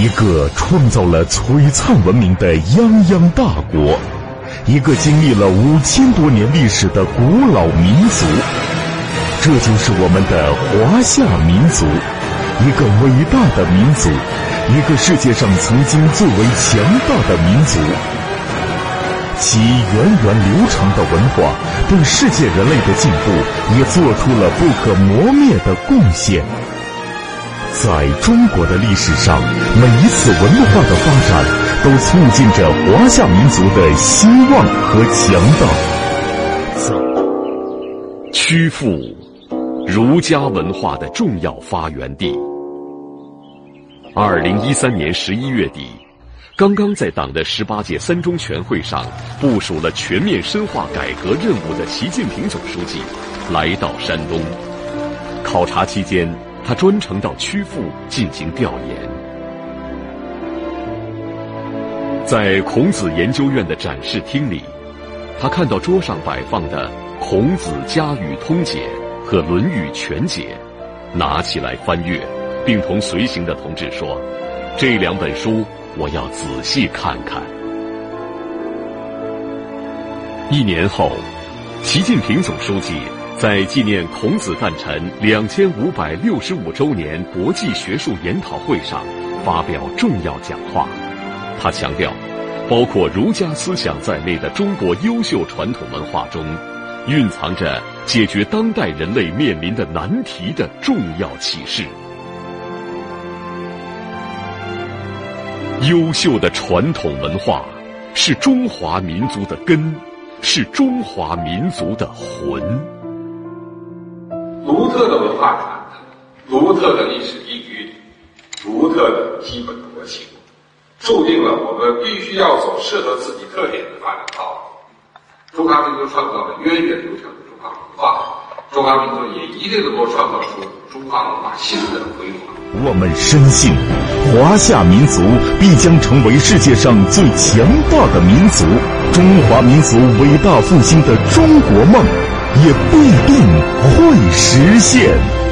一个创造了璀璨文明的泱泱大国，一个经历了五千多年历史的古老民族，这就是我们的华夏民族，一个伟大的民族，一个世界上曾经最为强大的民族。其源远流长的文化，对世界人类的进步也做出了不可磨灭的贡献。在中国的历史上，每一次文化的发展，都促进着华夏民族的兴旺和强大。走曲阜，儒家文化的重要发源地。二零一三年十一月底。刚刚在党的十八届三中全会上部署了全面深化改革任务的习近平总书记来到山东考察期间，他专程到曲阜进行调研。在孔子研究院的展示厅里，他看到桌上摆放的《孔子家语通解》和《论语全解》，拿起来翻阅，并同随行的同志说：“这两本书。”我要仔细看看。一年后，习近平总书记在纪念孔子诞辰两千五百六十五周年国际学术研讨会上发表重要讲话。他强调，包括儒家思想在内的中国优秀传统文化中，蕴藏着解决当代人类面临的难题的重要启示。优秀的传统文化是中华民族的根，是中华民族的魂。独特的文化传统，独特的历史依据，独特的基本国情，注定了我们必须要走适合自己特点的发展道路。中华民族创造了源远流长的中华文化，中华民族也一定能够创造出中华文化新的辉煌。我们深信，华夏民族必将成为世界上最强大的民族，中华民族伟大复兴的中国梦也必定会实现。